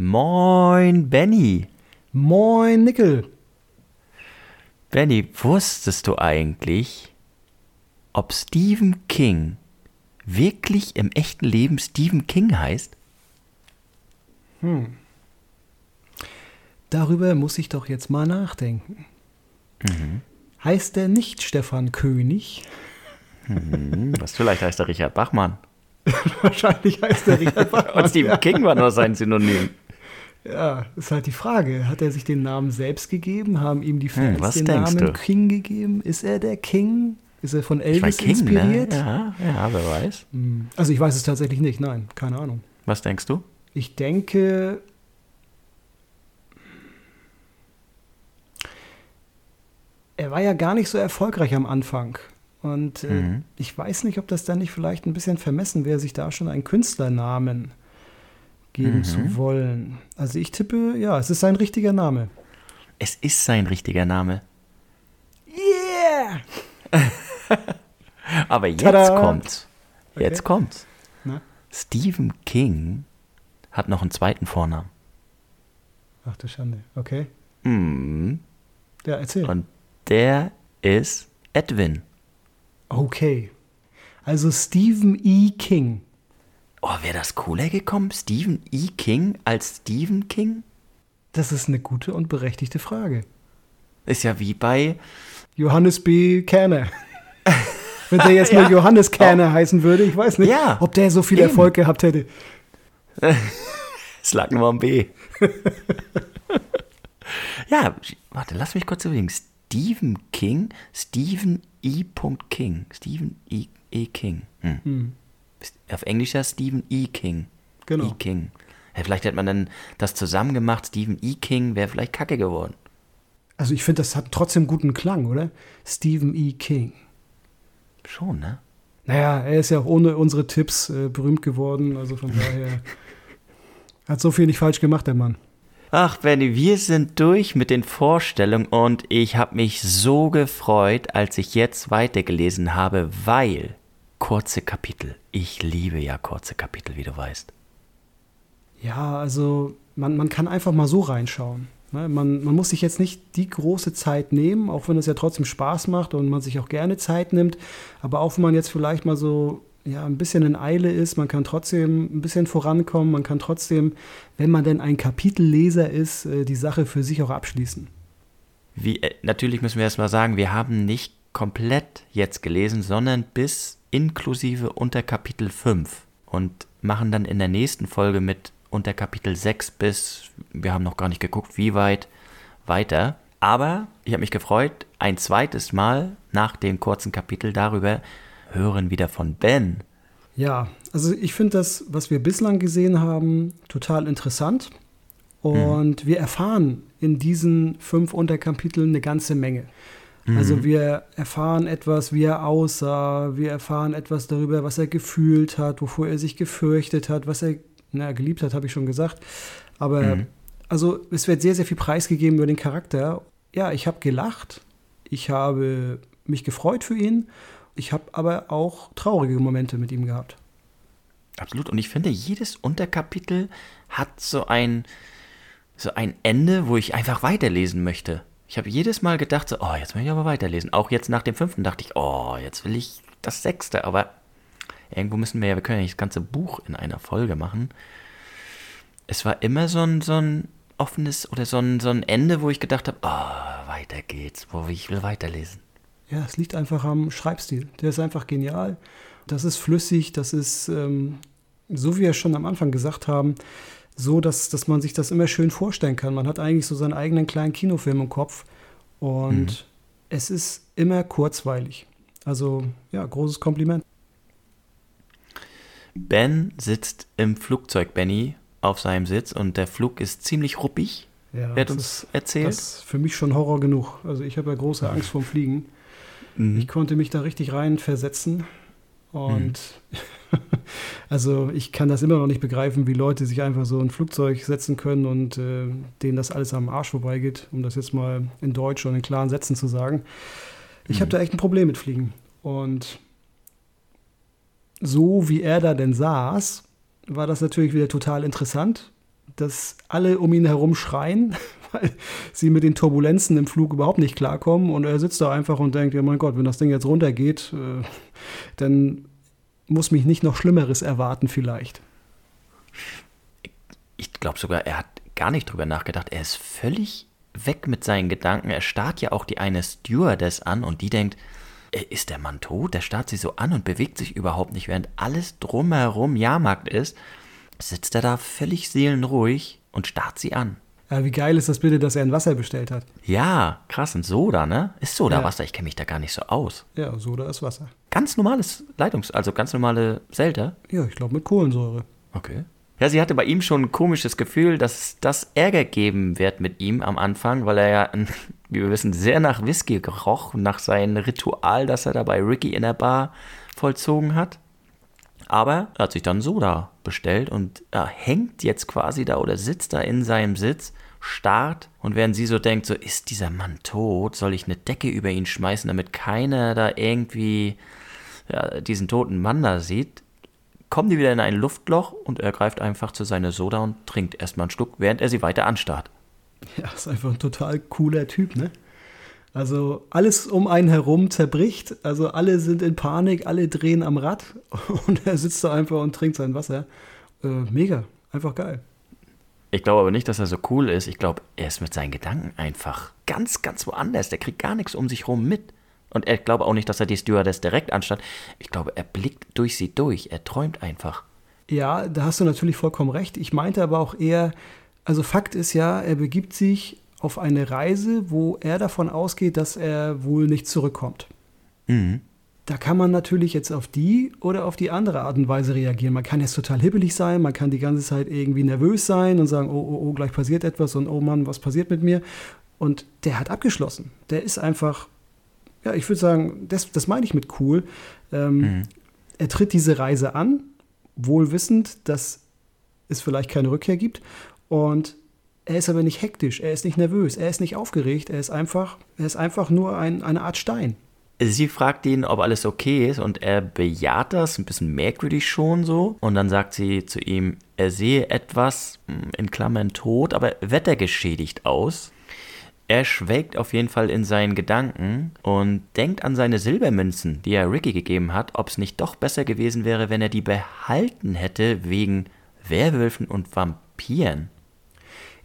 Moin, Benny. Moin, Nickel. Benny, wusstest du eigentlich, ob Stephen King wirklich im echten Leben Stephen King heißt? Hm. Darüber muss ich doch jetzt mal nachdenken. Mhm. Heißt er nicht Stefan König? Mhm, was vielleicht heißt er Richard Bachmann. Wahrscheinlich heißt er Richard Bachmann. Und Stephen King war nur sein Synonym. Ja, ist halt die Frage. Hat er sich den Namen selbst gegeben? Haben ihm die Fans hm, den Namen du? King gegeben? Ist er der King? Ist er von Elvis King, ne? inspiriert? Ne? Ja, ja, wer weiß. Hm. Also ich weiß es tatsächlich nicht, nein, keine Ahnung. Was denkst du? Ich denke, er war ja gar nicht so erfolgreich am Anfang. Und äh, mhm. ich weiß nicht, ob das dann nicht vielleicht ein bisschen vermessen wäre, sich da schon einen Künstlernamen geben mhm. zu wollen. Also ich tippe, ja, es ist sein richtiger Name. Es ist sein richtiger Name. Yeah! Aber jetzt Tada! kommt's. Jetzt okay. kommt's. Na? Stephen King hat noch einen zweiten Vornamen. Ach du Schande, okay. Mhm. Ja, erzähl. Und der ist Edwin. Okay. Also Stephen E. King. Oh, wäre das cooler gekommen? Stephen E. King als Stephen King? Das ist eine gute und berechtigte Frage. Ist ja wie bei Johannes B. Kerner. Wenn der jetzt ja. nur Johannes Kerner oh. heißen würde, ich weiß nicht, ja. ob der so viel Eben. Erfolg gehabt hätte. es lag nur am B. ja, warte, lass mich kurz überlegen. Stephen King, Stephen E. King. Stephen E. e. King. Hm. Hm. Auf Englisch ja Stephen E. King. Genau. E. King. Ja, vielleicht hätte man dann das zusammen gemacht. Stephen E. King wäre vielleicht kacke geworden. Also ich finde, das hat trotzdem guten Klang, oder? Stephen E. King. Schon, ne? Naja, er ist ja auch ohne unsere Tipps äh, berühmt geworden. Also von daher hat so viel nicht falsch gemacht, der Mann. Ach, Benny, wir sind durch mit den Vorstellungen und ich habe mich so gefreut, als ich jetzt weitergelesen habe, weil kurze Kapitel. Ich liebe ja kurze Kapitel, wie du weißt. Ja, also man, man kann einfach mal so reinschauen. Ne? Man, man muss sich jetzt nicht die große Zeit nehmen, auch wenn es ja trotzdem Spaß macht und man sich auch gerne Zeit nimmt. Aber auch wenn man jetzt vielleicht mal so ja, ein bisschen in Eile ist, man kann trotzdem ein bisschen vorankommen, man kann trotzdem, wenn man denn ein Kapitelleser ist, äh, die Sache für sich auch abschließen. Wie, äh, natürlich müssen wir erstmal sagen, wir haben nicht komplett jetzt gelesen, sondern bis inklusive unter Kapitel 5 und machen dann in der nächsten Folge mit unter Kapitel 6 bis, wir haben noch gar nicht geguckt, wie weit weiter. Aber ich habe mich gefreut, ein zweites Mal nach dem kurzen Kapitel darüber hören wieder von Ben. Ja, also ich finde das, was wir bislang gesehen haben, total interessant. Und mhm. wir erfahren in diesen fünf Unterkapiteln eine ganze Menge. Also mhm. wir erfahren etwas, wie er aussah, wir erfahren etwas darüber, was er gefühlt hat, wovor er sich gefürchtet hat, was er na, geliebt hat, habe ich schon gesagt. Aber mhm. also es wird sehr, sehr viel preisgegeben über den Charakter. Ja, ich habe gelacht, ich habe mich gefreut für ihn, ich habe aber auch traurige Momente mit ihm gehabt. Absolut. Und ich finde, jedes Unterkapitel hat so ein, so ein Ende, wo ich einfach weiterlesen möchte. Ich habe jedes Mal gedacht, so, oh, jetzt will ich aber weiterlesen. Auch jetzt nach dem fünften dachte ich, oh, jetzt will ich das sechste. Aber irgendwo müssen wir ja, wir können ja nicht das ganze Buch in einer Folge machen. Es war immer so ein, so ein offenes oder so ein, so ein Ende, wo ich gedacht habe, oh, weiter geht's, wo ich will weiterlesen. Ja, es liegt einfach am Schreibstil. Der ist einfach genial. Das ist flüssig, das ist, ähm, so wie wir schon am Anfang gesagt haben, so, dass, dass man sich das immer schön vorstellen kann. Man hat eigentlich so seinen eigenen kleinen Kinofilm im Kopf und mhm. es ist immer kurzweilig. Also ja, großes Kompliment. Ben sitzt im Flugzeug, Benny, auf seinem Sitz und der Flug ist ziemlich ruppig. Ja, wird uns ist, erzählt. Das ist für mich schon Horror genug. Also ich habe ja große Angst vorm Fliegen. Mhm. Ich konnte mich da richtig rein versetzen und mhm. also ich kann das immer noch nicht begreifen, wie Leute sich einfach so ein Flugzeug setzen können und äh, denen das alles am Arsch vorbeigeht, um das jetzt mal in Deutsch und in klaren Sätzen zu sagen. Ich mhm. habe da echt ein Problem mit Fliegen. Und so wie er da denn saß, war das natürlich wieder total interessant. dass alle um ihn herum schreien, weil sie mit den Turbulenzen im Flug überhaupt nicht klarkommen. Und er sitzt da einfach und denkt, ja mein Gott, wenn das Ding jetzt runtergeht, äh, dann muss mich nicht noch Schlimmeres erwarten vielleicht. Ich glaube sogar, er hat gar nicht drüber nachgedacht. Er ist völlig weg mit seinen Gedanken. Er starrt ja auch die eine Stewardess an und die denkt, äh, ist der Mann tot? Der starrt sie so an und bewegt sich überhaupt nicht, während alles drumherum Jahrmarkt ist. Sitzt er da völlig seelenruhig und starrt sie an. Ja, wie geil ist das bitte, dass er ein Wasser bestellt hat? Ja, krass, ein Soda, ne? Ist Soda ja. Wasser? Ich kenne mich da gar nicht so aus. Ja, Soda ist Wasser. Ganz normales Leitungs-, also ganz normale Selter? Ja, ich glaube mit Kohlensäure. Okay. Ja, sie hatte bei ihm schon ein komisches Gefühl, dass das Ärger geben wird mit ihm am Anfang, weil er ja, wie wir wissen, sehr nach Whisky geroch, nach seinem Ritual, das er da bei Ricky in der Bar vollzogen hat. Aber er hat sich dann Soda bestellt und er hängt jetzt quasi da oder sitzt da in seinem Sitz, starrt und während sie so denkt, so ist dieser Mann tot, soll ich eine Decke über ihn schmeißen, damit keiner da irgendwie ja, diesen toten Mann da sieht, kommen die wieder in ein Luftloch und er greift einfach zu seiner Soda und trinkt erstmal einen Schluck, während er sie weiter anstarrt. Ja, ist einfach ein total cooler Typ, ne? Also alles um einen herum zerbricht, also alle sind in Panik, alle drehen am Rad und er sitzt da einfach und trinkt sein Wasser. Äh, mega, einfach geil. Ich glaube aber nicht, dass er so cool ist. Ich glaube, er ist mit seinen Gedanken einfach ganz, ganz woanders. Der kriegt gar nichts um sich rum mit. Und ich glaube auch nicht, dass er die Stewardess direkt anstarrt. Ich glaube, er blickt durch sie durch. Er träumt einfach. Ja, da hast du natürlich vollkommen recht. Ich meinte aber auch eher, also Fakt ist ja, er begibt sich auf eine Reise, wo er davon ausgeht, dass er wohl nicht zurückkommt. Mhm. Da kann man natürlich jetzt auf die oder auf die andere Art und Weise reagieren. Man kann jetzt total hibbelig sein, man kann die ganze Zeit irgendwie nervös sein und sagen, oh, oh, oh, gleich passiert etwas und oh Mann, was passiert mit mir? Und der hat abgeschlossen. Der ist einfach, ja, ich würde sagen, das, das meine ich mit cool. Ähm, mhm. Er tritt diese Reise an, wohl wissend, dass es vielleicht keine Rückkehr gibt. Und er ist aber nicht hektisch, er ist nicht nervös, er ist nicht aufgeregt, er ist einfach, er ist einfach nur ein, eine Art Stein. Sie fragt ihn, ob alles okay ist und er bejaht das, ein bisschen merkwürdig schon so. Und dann sagt sie zu ihm, er sehe etwas, hm, in Klammern tot, aber wettergeschädigt aus. Er schwelgt auf jeden Fall in seinen Gedanken und denkt an seine Silbermünzen, die er Ricky gegeben hat, ob es nicht doch besser gewesen wäre, wenn er die behalten hätte wegen Werwölfen und Vampiren.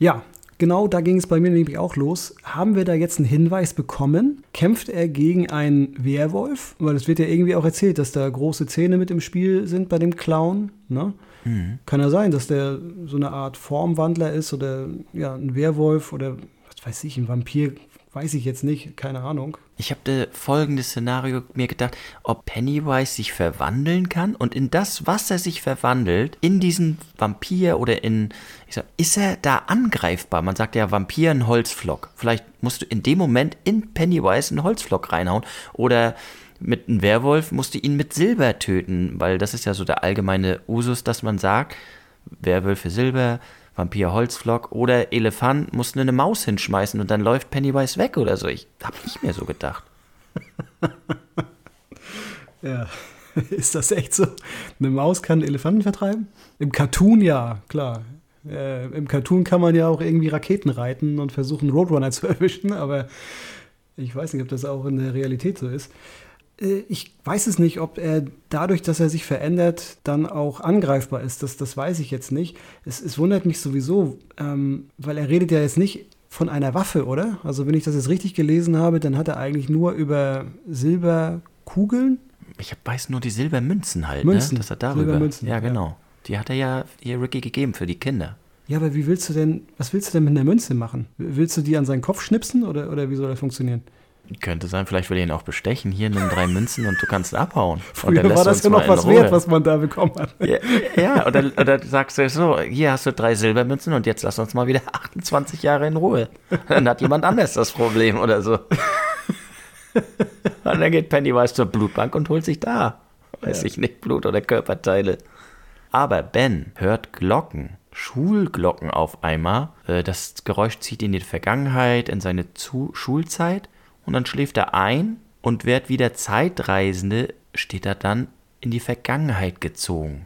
Ja, genau da ging es bei mir nämlich auch los. Haben wir da jetzt einen Hinweis bekommen? Kämpft er gegen einen Werwolf? Weil es wird ja irgendwie auch erzählt, dass da große Zähne mit im Spiel sind bei dem Clown. Ne? Mhm. Kann ja sein, dass der so eine Art Formwandler ist oder ja, ein Werwolf oder was weiß ich, ein Vampir Weiß ich jetzt nicht, keine Ahnung. Ich habe folgendes Szenario mir gedacht, ob Pennywise sich verwandeln kann und in das, was er sich verwandelt, in diesen Vampir oder in, ich sag, ist er da angreifbar? Man sagt ja Vampir ein Holzflock. Vielleicht musst du in dem Moment in Pennywise einen Holzflock reinhauen oder mit einem Werwolf musst du ihn mit Silber töten, weil das ist ja so der allgemeine Usus, dass man sagt, Werwölfe Silber, Vampir Holzflock oder Elefant mussten eine Maus hinschmeißen und dann läuft Pennywise weg oder so. Ich habe ich mir so gedacht. ja, ist das echt so? Eine Maus kann Elefanten vertreiben? Im Cartoon ja, klar. Äh, Im Cartoon kann man ja auch irgendwie Raketen reiten und versuchen, Roadrunner zu erwischen, aber ich weiß nicht, ob das auch in der Realität so ist. Äh, ich weiß es nicht, ob er dadurch, dass er sich verändert, dann auch angreifbar ist. Das, das weiß ich jetzt nicht. Es, es wundert mich sowieso, ähm, weil er redet ja jetzt nicht von einer Waffe, oder? Also wenn ich das jetzt richtig gelesen habe, dann hat er eigentlich nur über Silberkugeln. Ich weiß nur die Silbermünzen halt, ne? Münzen. Ne? dass er darüber. Silbermünzen, ja, genau. Ja. Die hat er ja hier Ricky gegeben für die Kinder. Ja, aber wie willst du denn, was willst du denn mit einer Münze machen? Willst du die an seinen Kopf schnipsen oder, oder wie soll das funktionieren? Könnte sein, vielleicht will er ihn auch bestechen. Hier nimm drei Münzen und du kannst abhauen. Früher war das ja noch was Ruhe. wert, was man da bekommen hat. Ja, ja oder, oder sagst du so, hier hast du drei Silbermünzen und jetzt lass uns mal wieder 28 Jahre in Ruhe. Dann hat jemand anders das Problem oder so. Und dann geht Pennywise zur Blutbank und holt sich da, weiß ja. ich nicht, Blut oder Körperteile. Aber Ben hört Glocken. Schulglocken auf einmal. Äh, das Geräusch zieht in die Vergangenheit, in seine Schulzeit und dann schläft er ein und wird wieder Zeitreisende, steht er dann in die Vergangenheit gezogen.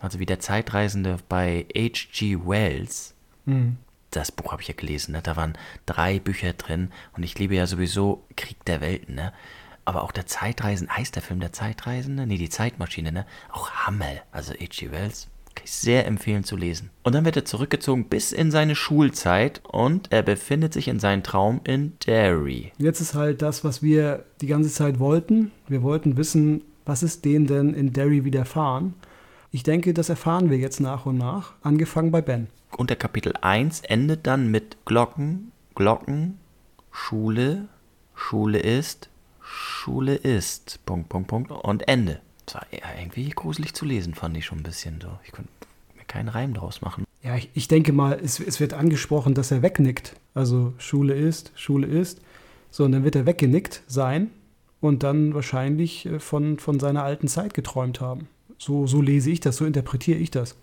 Also wie der Zeitreisende bei H.G. Wells. Mhm. Das Buch habe ich ja gelesen, ne? da waren drei Bücher drin und ich liebe ja sowieso Krieg der Welten, ne? Aber auch der Zeitreisende, heißt der Film der Zeitreisende? Nee, die Zeitmaschine, ne? Auch Hammer, also H.G. Wells. Kann ich sehr empfehlen zu lesen. Und dann wird er zurückgezogen bis in seine Schulzeit und er befindet sich in seinem Traum in Derry. Jetzt ist halt das, was wir die ganze Zeit wollten. Wir wollten wissen, was ist denen denn in Derry widerfahren. Ich denke, das erfahren wir jetzt nach und nach, angefangen bei Ben. Und der Kapitel 1 endet dann mit Glocken, Glocken, Schule, Schule ist, Schule ist, Punkt, Punkt, Punkt und Ende. Das war irgendwie gruselig zu lesen, fand ich schon ein bisschen so. Ich konnte mir keinen Reim draus machen. Ja, ich, ich denke mal, es, es wird angesprochen, dass er wegnickt. Also Schule ist, Schule ist. So, und dann wird er weggenickt sein und dann wahrscheinlich äh, von, von seiner alten Zeit geträumt haben. So, so lese ich das, so interpretiere ich das.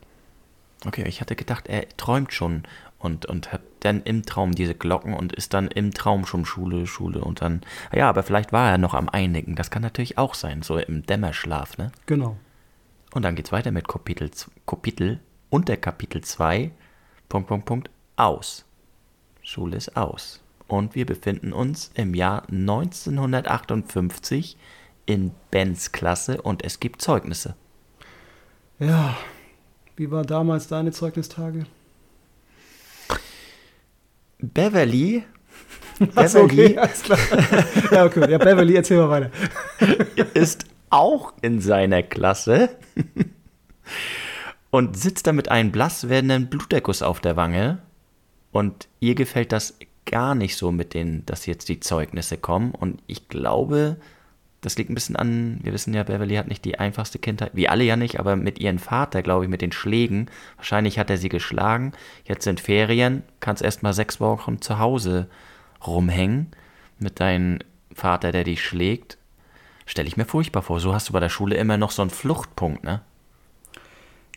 Okay, ich hatte gedacht, er träumt schon und, und hat dann im Traum diese Glocken und ist dann im Traum schon Schule, Schule und dann. Ja, aber vielleicht war er noch am Einigen. Das kann natürlich auch sein, so im Dämmerschlaf, ne? Genau. Und dann geht's weiter mit Kapitel, Kapitel unter Kapitel 2, Punkt, Punkt, Punkt, aus. Schule ist aus. Und wir befinden uns im Jahr 1958 in Bens Klasse und es gibt Zeugnisse. Ja, wie war damals deine Zeugnistage? Beverly. Achso, okay, alles klar. ja, okay. Ja, Beverly, erzähl mal weiter. ist auch in seiner Klasse und sitzt da mit einem blass werdenden Bluterguss auf der Wange. Und ihr gefällt das gar nicht so mit denen, dass jetzt die Zeugnisse kommen. Und ich glaube, das liegt ein bisschen an, wir wissen ja, Beverly hat nicht die einfachste Kindheit, wie alle ja nicht, aber mit ihrem Vater, glaube ich, mit den Schlägen. Wahrscheinlich hat er sie geschlagen. Jetzt sind Ferien, kannst erst mal sechs Wochen zu Hause rumhängen mit deinem Vater, der dich schlägt. Stelle ich mir furchtbar vor. So hast du bei der Schule immer noch so einen Fluchtpunkt, ne?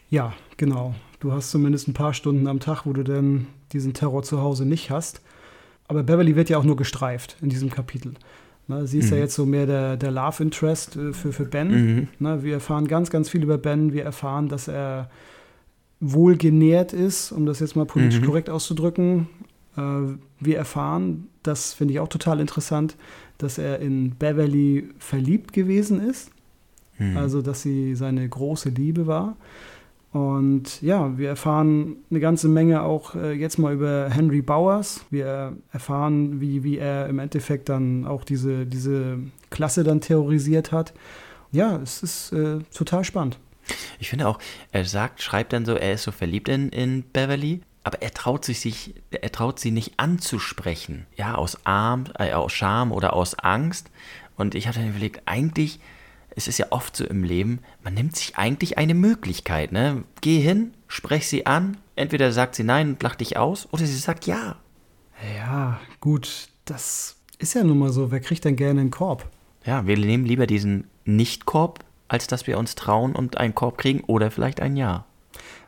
Ja, genau. Du hast zumindest ein paar Stunden am Tag, wo du dann diesen Terror zu Hause nicht hast. Aber Beverly wird ja auch nur gestreift in diesem Kapitel. Ne, sie ist mhm. ja jetzt so mehr der, der Love Interest äh, für, für Ben. Mhm. Ne, wir erfahren ganz, ganz viel über Ben. Wir erfahren, dass er wohlgenährt ist, um das jetzt mal politisch mhm. korrekt auszudrücken. Äh, wir erfahren, das finde ich auch total interessant, dass er in Beverly verliebt gewesen ist. Mhm. Also, dass sie seine große Liebe war. Und ja, wir erfahren eine ganze Menge auch äh, jetzt mal über Henry Bowers. Wir erfahren, wie, wie er im Endeffekt dann auch diese, diese Klasse dann terrorisiert hat. Ja, es ist äh, total spannend. Ich finde auch, er sagt, schreibt dann so, er ist so verliebt in, in Beverly, aber er traut sich, sich, er traut sie nicht anzusprechen. Ja, aus Arm, äh, aus Scham oder aus Angst. Und ich habe dann überlegt, eigentlich es ist ja oft so im Leben, man nimmt sich eigentlich eine Möglichkeit, ne? Geh hin, sprech sie an, entweder sagt sie nein und lacht dich aus, oder sie sagt ja. Ja, gut, das ist ja nun mal so. Wer kriegt denn gerne einen Korb? Ja, wir nehmen lieber diesen Nicht-Korb, als dass wir uns trauen und einen Korb kriegen oder vielleicht ein Ja.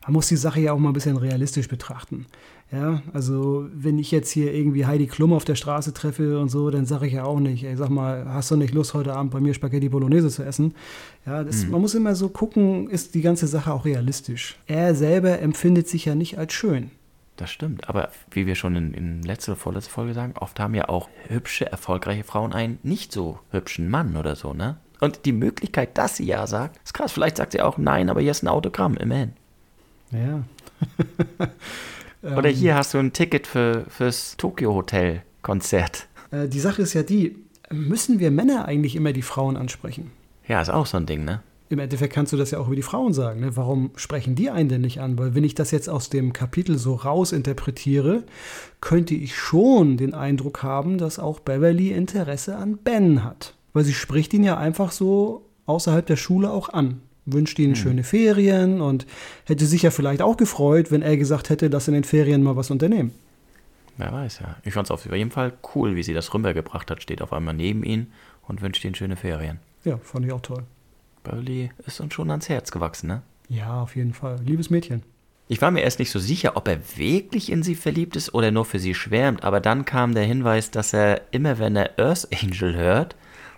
Man muss die Sache ja auch mal ein bisschen realistisch betrachten. Ja, also wenn ich jetzt hier irgendwie Heidi Klum auf der Straße treffe und so, dann sage ich ja auch nicht, ey, sag mal, hast du nicht Lust, heute Abend bei mir Spaghetti Bolognese zu essen? Ja, das, mhm. man muss immer so gucken, ist die ganze Sache auch realistisch. Er selber empfindet sich ja nicht als schön. Das stimmt, aber wie wir schon in, in letzter oder vorletzter Folge sagen, oft haben ja auch hübsche, erfolgreiche Frauen einen nicht so hübschen Mann oder so, ne? Und die Möglichkeit, dass sie ja sagt, ist krass. Vielleicht sagt sie auch nein, aber hier ist ein Autogramm, immerhin. Ja. Oder ähm, hier hast du ein Ticket für, fürs Tokyo Hotel Konzert. Äh, die Sache ist ja die, müssen wir Männer eigentlich immer die Frauen ansprechen? Ja, ist auch so ein Ding, ne? Im Endeffekt kannst du das ja auch über die Frauen sagen. Ne? Warum sprechen die einen denn nicht an? Weil wenn ich das jetzt aus dem Kapitel so rausinterpretiere, könnte ich schon den Eindruck haben, dass auch Beverly Interesse an Ben hat. Weil sie spricht ihn ja einfach so außerhalb der Schule auch an wünscht ihnen hm. schöne Ferien und hätte sich ja vielleicht auch gefreut, wenn er gesagt hätte, dass in den Ferien mal was unternehmen. Wer weiß, ja. Ich fand es auf jeden Fall cool, wie sie das rübergebracht hat. Steht auf einmal neben ihn und wünscht ihnen schöne Ferien. Ja, fand ich auch toll. Burley ist uns schon ans Herz gewachsen, ne? Ja, auf jeden Fall. Liebes Mädchen. Ich war mir erst nicht so sicher, ob er wirklich in sie verliebt ist oder nur für sie schwärmt, aber dann kam der Hinweis, dass er immer, wenn er Earth Angel hört,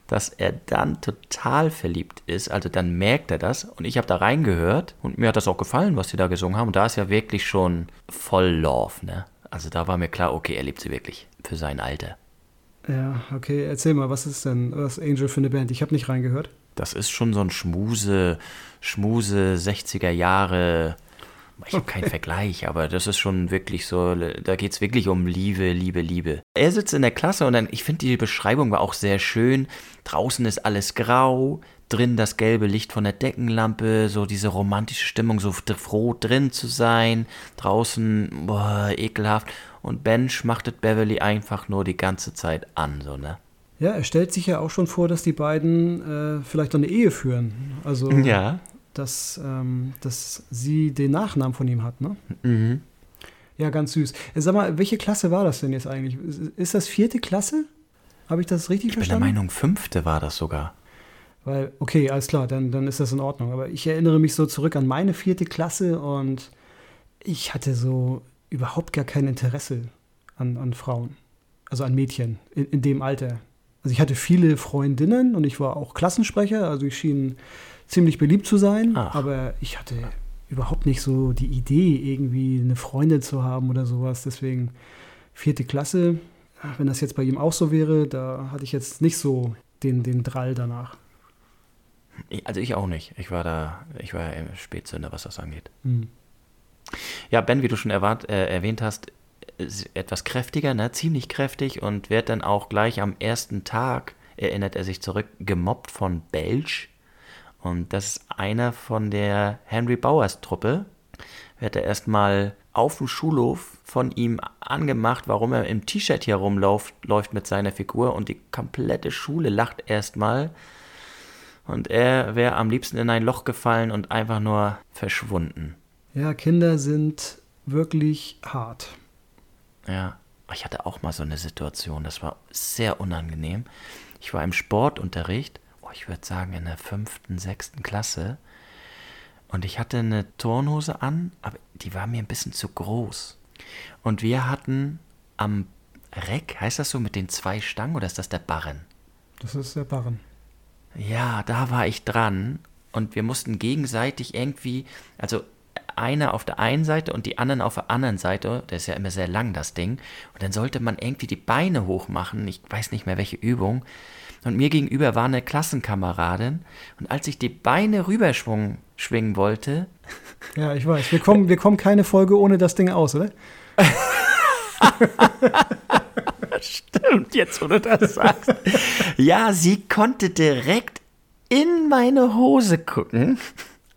dass er dann total verliebt ist. Also dann merkt er das. Und ich habe da reingehört und mir hat das auch gefallen, was sie da gesungen haben. Und da ist ja wirklich schon voll Love, ne? Also da war mir klar, okay, er liebt sie wirklich für sein Alter. Ja, okay, erzähl mal, was ist denn was Angel für eine Band? Ich habe nicht reingehört. Das ist schon so ein Schmuse, Schmuse 60er Jahre. Ich habe keinen Vergleich, aber das ist schon wirklich so, da geht es wirklich um Liebe, Liebe, Liebe. Er sitzt in der Klasse und dann, ich finde die Beschreibung war auch sehr schön. Draußen ist alles grau, drin das gelbe Licht von der Deckenlampe, so diese romantische Stimmung, so froh drin zu sein. Draußen, boah, ekelhaft. Und Ben schmachtet Beverly einfach nur die ganze Zeit an, so, ne? Ja, er stellt sich ja auch schon vor, dass die beiden äh, vielleicht eine Ehe führen. Also, ja. Dass, ähm, dass sie den Nachnamen von ihm hat, ne? Mhm. Ja, ganz süß. Äh, sag mal, welche Klasse war das denn jetzt eigentlich? Ist das vierte Klasse? Habe ich das richtig ich verstanden? Ich bin der Meinung, fünfte war das sogar. Weil, okay, alles klar, dann, dann ist das in Ordnung. Aber ich erinnere mich so zurück an meine vierte Klasse und ich hatte so überhaupt gar kein Interesse an, an Frauen. Also an Mädchen in, in dem Alter. Also ich hatte viele Freundinnen und ich war auch Klassensprecher, also ich schien ziemlich beliebt zu sein, Ach. aber ich hatte überhaupt nicht so die Idee, irgendwie eine Freundin zu haben oder sowas. Deswegen vierte Klasse, wenn das jetzt bei ihm auch so wäre, da hatte ich jetzt nicht so den, den Drall danach. Also ich auch nicht. Ich war da, ich war ja Spätzünder, was das angeht. Hm. Ja, Ben, wie du schon erwart, äh, erwähnt hast, etwas kräftiger, ne? ziemlich kräftig und wird dann auch gleich am ersten Tag, erinnert er sich zurück, gemobbt von Belch. Und das ist einer von der Henry Bowers Truppe. Wird er erstmal auf dem Schulhof von ihm angemacht, warum er im T-Shirt hier rumläuft läuft mit seiner Figur und die komplette Schule lacht erstmal. Und er wäre am liebsten in ein Loch gefallen und einfach nur verschwunden. Ja, Kinder sind wirklich hart. Ja, ich hatte auch mal so eine Situation, das war sehr unangenehm. Ich war im Sportunterricht, oh, ich würde sagen in der fünften, sechsten Klasse. Und ich hatte eine Turnhose an, aber die war mir ein bisschen zu groß. Und wir hatten am Reck, heißt das so mit den zwei Stangen oder ist das der Barren? Das ist der Barren. Ja, da war ich dran und wir mussten gegenseitig irgendwie, also einer auf der einen Seite und die anderen auf der anderen Seite. Das ist ja immer sehr lang, das Ding. Und dann sollte man irgendwie die Beine hoch machen. Ich weiß nicht mehr, welche Übung. Und mir gegenüber war eine Klassenkameradin. Und als ich die Beine rüberschwingen schwingen wollte. Ja, ich weiß. Wir kommen, wir kommen keine Folge ohne das Ding aus, oder? Stimmt, jetzt wo du das sagst. Ja, sie konnte direkt in meine Hose gucken,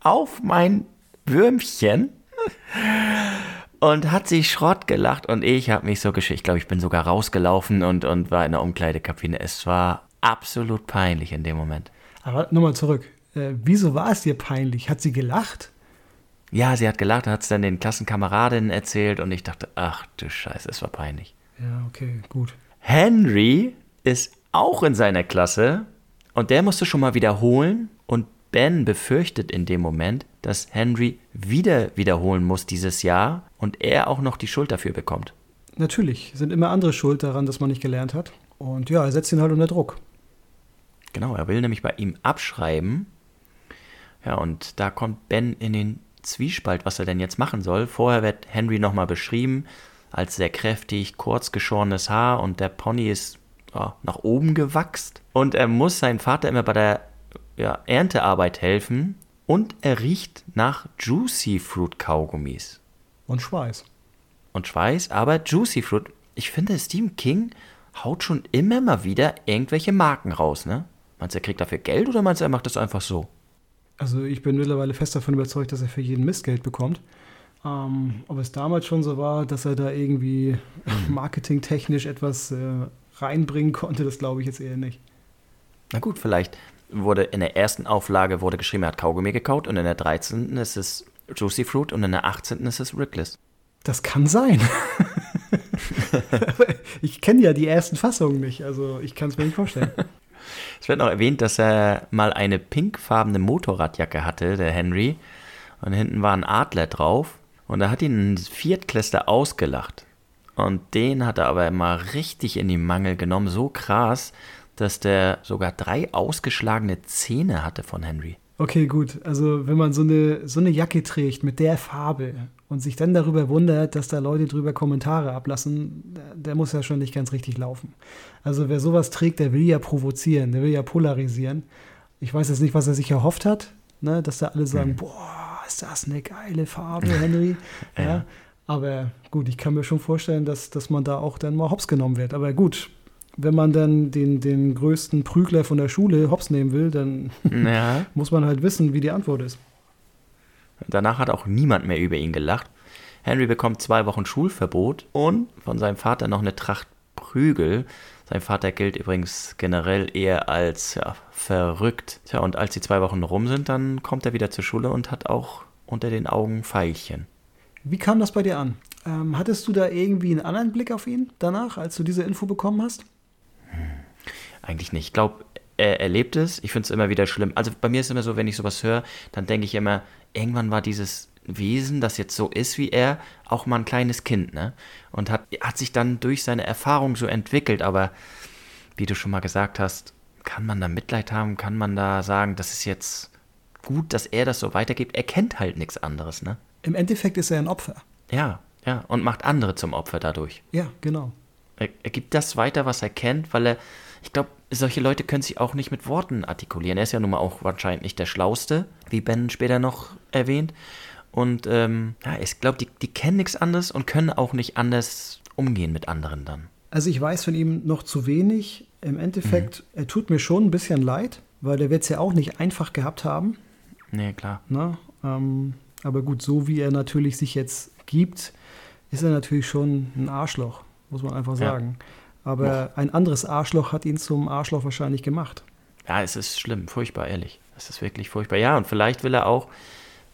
auf mein Würmchen und hat sich Schrott gelacht und ich habe mich so geschickt. Ich glaube, ich bin sogar rausgelaufen und, und war in der Umkleidekabine. Es war absolut peinlich in dem Moment. Aber nochmal zurück. Äh, wieso war es dir peinlich? Hat sie gelacht? Ja, sie hat gelacht, hat es dann den Klassenkameradinnen erzählt und ich dachte, ach du Scheiße, es war peinlich. Ja, okay, gut. Henry ist auch in seiner Klasse und der musste schon mal wiederholen Ben befürchtet in dem Moment, dass Henry wieder wiederholen muss dieses Jahr und er auch noch die Schuld dafür bekommt. Natürlich, sind immer andere schuld daran, dass man nicht gelernt hat. Und ja, er setzt ihn halt unter Druck. Genau, er will nämlich bei ihm abschreiben. Ja, und da kommt Ben in den Zwiespalt, was er denn jetzt machen soll. Vorher wird Henry nochmal beschrieben als sehr kräftig, kurz geschorenes Haar und der Pony ist ja, nach oben gewachsen. Und er muss seinen Vater immer bei der ja, Erntearbeit helfen und er riecht nach Juicy Fruit Kaugummis. Und Schweiß. Und Schweiß, aber Juicy Fruit, ich finde, Stephen King haut schon immer mal wieder irgendwelche Marken raus, ne? Meinst du, er kriegt dafür Geld oder meinst du, er macht das einfach so? Also ich bin mittlerweile fest davon überzeugt, dass er für jeden Mist Geld bekommt. Ähm, ob es damals schon so war, dass er da irgendwie marketingtechnisch etwas äh, reinbringen konnte, das glaube ich jetzt eher nicht. Na gut, vielleicht wurde in der ersten Auflage wurde geschrieben, er hat Kaugummi gekaut und in der 13. ist es Juicy Fruit und in der 18. ist es Rickless. Das kann sein. ich kenne ja die ersten Fassungen nicht, also ich kann es mir nicht vorstellen. Es wird noch erwähnt, dass er mal eine pinkfarbene Motorradjacke hatte, der Henry. Und hinten war ein Adler drauf. Und da hat ihn ein Viertklässler ausgelacht. Und den hat er aber mal richtig in die Mangel genommen, so krass, dass der sogar drei ausgeschlagene Zähne hatte von Henry. Okay, gut. Also wenn man so eine, so eine Jacke trägt mit der Farbe und sich dann darüber wundert, dass da Leute drüber Kommentare ablassen, der muss ja schon nicht ganz richtig laufen. Also wer sowas trägt, der will ja provozieren, der will ja polarisieren. Ich weiß jetzt nicht, was er sich erhofft hat, ne? dass da alle sagen, mhm. boah, ist das eine geile Farbe, Henry. ja. ja. Aber gut, ich kann mir schon vorstellen, dass, dass man da auch dann mal hops genommen wird. Aber gut, wenn man dann den, den größten Prügler von der Schule hops nehmen will, dann ja. muss man halt wissen, wie die Antwort ist. Danach hat auch niemand mehr über ihn gelacht. Henry bekommt zwei Wochen Schulverbot und von seinem Vater noch eine Tracht Prügel. Sein Vater gilt übrigens generell eher als ja, verrückt. Tja, und als die zwei Wochen rum sind, dann kommt er wieder zur Schule und hat auch unter den Augen Veilchen. Wie kam das bei dir an? Ähm, hattest du da irgendwie einen anderen Blick auf ihn danach, als du diese Info bekommen hast? Eigentlich nicht. Ich glaube, er erlebt es. Ich finde es immer wieder schlimm. Also bei mir ist es immer so, wenn ich sowas höre, dann denke ich immer, irgendwann war dieses Wesen, das jetzt so ist wie er, auch mal ein kleines Kind, ne? Und hat, hat sich dann durch seine Erfahrung so entwickelt. Aber wie du schon mal gesagt hast, kann man da Mitleid haben? Kann man da sagen, das ist jetzt gut, dass er das so weitergibt? Er kennt halt nichts anderes, ne? Im Endeffekt ist er ein Opfer. Ja, ja. Und macht andere zum Opfer dadurch. Ja, genau. Er, er gibt das weiter, was er kennt, weil er, ich glaube, solche Leute können sich auch nicht mit Worten artikulieren. Er ist ja nun mal auch wahrscheinlich nicht der Schlauste, wie Ben später noch erwähnt. Und ähm, ja, ich glaube, die, die kennen nichts anderes und können auch nicht anders umgehen mit anderen dann. Also ich weiß von ihm noch zu wenig. Im Endeffekt, mhm. er tut mir schon ein bisschen leid, weil er wird es ja auch nicht einfach gehabt haben. Nee, klar. Na, ähm, aber gut, so wie er natürlich sich jetzt gibt, ist er natürlich schon ein Arschloch muss man einfach sagen. Ja. Aber Och. ein anderes Arschloch hat ihn zum Arschloch wahrscheinlich gemacht. Ja, es ist schlimm, furchtbar, ehrlich. Es ist wirklich furchtbar. Ja, und vielleicht will er auch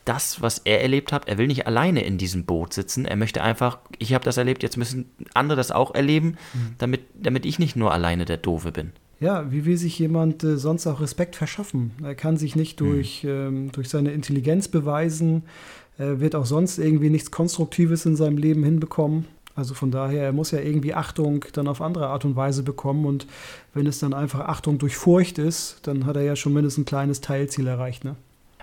das, was er erlebt hat, er will nicht alleine in diesem Boot sitzen. Er möchte einfach, ich habe das erlebt, jetzt müssen andere das auch erleben, mhm. damit, damit ich nicht nur alleine der Doofe bin. Ja, wie will sich jemand äh, sonst auch Respekt verschaffen? Er kann sich nicht mhm. durch, mhm. ähm, durch seine Intelligenz beweisen, er wird auch sonst irgendwie nichts Konstruktives in seinem Leben hinbekommen. Also von daher, er muss ja irgendwie Achtung dann auf andere Art und Weise bekommen. Und wenn es dann einfach Achtung durch Furcht ist, dann hat er ja schon mindestens ein kleines Teilziel erreicht. Ne?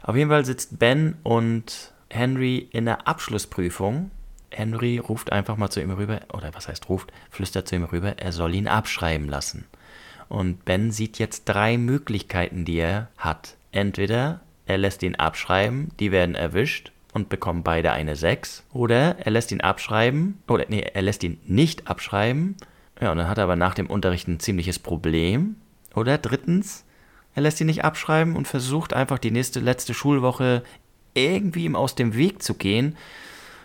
Auf jeden Fall sitzt Ben und Henry in der Abschlussprüfung. Henry ruft einfach mal zu ihm rüber, oder was heißt ruft, flüstert zu ihm rüber, er soll ihn abschreiben lassen. Und Ben sieht jetzt drei Möglichkeiten, die er hat. Entweder er lässt ihn abschreiben, die werden erwischt, und bekommen beide eine 6. Oder er lässt ihn abschreiben, oder nee, er lässt ihn nicht abschreiben. Ja, und dann hat er aber nach dem Unterricht ein ziemliches Problem. Oder drittens, er lässt ihn nicht abschreiben und versucht einfach die nächste, letzte Schulwoche irgendwie ihm aus dem Weg zu gehen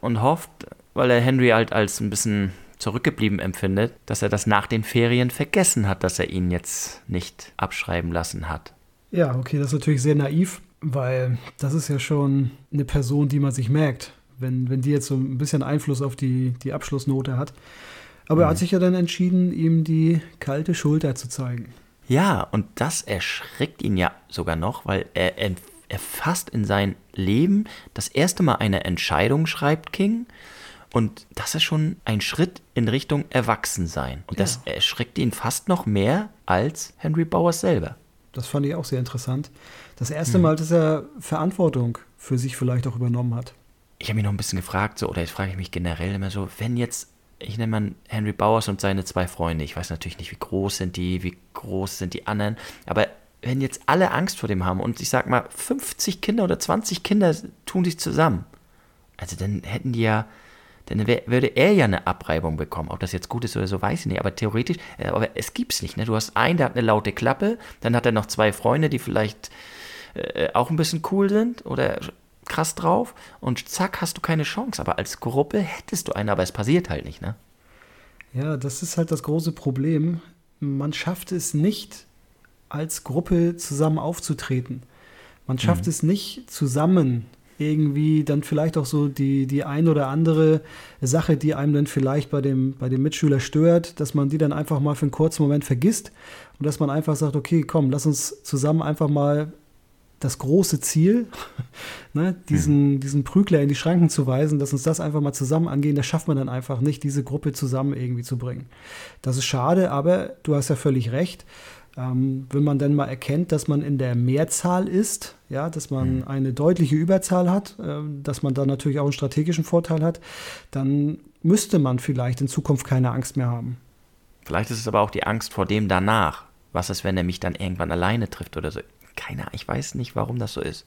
und hofft, weil er Henry halt als ein bisschen zurückgeblieben empfindet, dass er das nach den Ferien vergessen hat, dass er ihn jetzt nicht abschreiben lassen hat. Ja, okay, das ist natürlich sehr naiv. Weil das ist ja schon eine Person, die man sich merkt, wenn, wenn die jetzt so ein bisschen Einfluss auf die, die Abschlussnote hat. Aber mhm. er hat mhm. sich ja dann entschieden, ihm die kalte Schulter zu zeigen. Ja, und das erschreckt ihn ja sogar noch, weil er erfasst in sein Leben das erste Mal eine Entscheidung, schreibt King. Und das ist schon ein Schritt in Richtung Erwachsensein. Und ja. das erschreckt ihn fast noch mehr als Henry Bowers selber. Das fand ich auch sehr interessant. Das erste Mal, dass er Verantwortung für sich vielleicht auch übernommen hat. Ich habe mich noch ein bisschen gefragt, so, oder jetzt frage ich mich generell immer so, wenn jetzt, ich nenne mal Henry Bowers und seine zwei Freunde, ich weiß natürlich nicht, wie groß sind die, wie groß sind die anderen, aber wenn jetzt alle Angst vor dem haben und ich sag mal 50 Kinder oder 20 Kinder tun sich zusammen, also dann hätten die ja, dann würde er ja eine Abreibung bekommen. Ob das jetzt gut ist oder so, weiß ich nicht. Aber theoretisch, äh, aber es gibt's nicht. Ne? Du hast einen, der hat eine laute Klappe, dann hat er noch zwei Freunde, die vielleicht äh, auch ein bisschen cool sind oder krass drauf und zack, hast du keine Chance. Aber als Gruppe hättest du eine, aber es passiert halt nicht, ne? Ja, das ist halt das große Problem. Man schafft es nicht, als Gruppe zusammen aufzutreten. Man schafft mhm. es nicht, zusammen irgendwie dann vielleicht auch so die, die ein oder andere Sache, die einem dann vielleicht bei dem, bei dem Mitschüler stört, dass man die dann einfach mal für einen kurzen Moment vergisst und dass man einfach sagt, okay, komm, lass uns zusammen einfach mal das große Ziel, ne, diesen, mhm. diesen Prügler in die Schranken zu weisen, dass uns das einfach mal zusammen angehen, das schafft man dann einfach nicht, diese Gruppe zusammen irgendwie zu bringen. Das ist schade, aber du hast ja völlig recht. Ähm, wenn man dann mal erkennt, dass man in der Mehrzahl ist, ja, dass man mhm. eine deutliche Überzahl hat, äh, dass man da natürlich auch einen strategischen Vorteil hat, dann müsste man vielleicht in Zukunft keine Angst mehr haben. Vielleicht ist es aber auch die Angst vor dem danach. Was ist, wenn er mich dann irgendwann alleine trifft oder so? Keine Ahnung, ich weiß nicht, warum das so ist.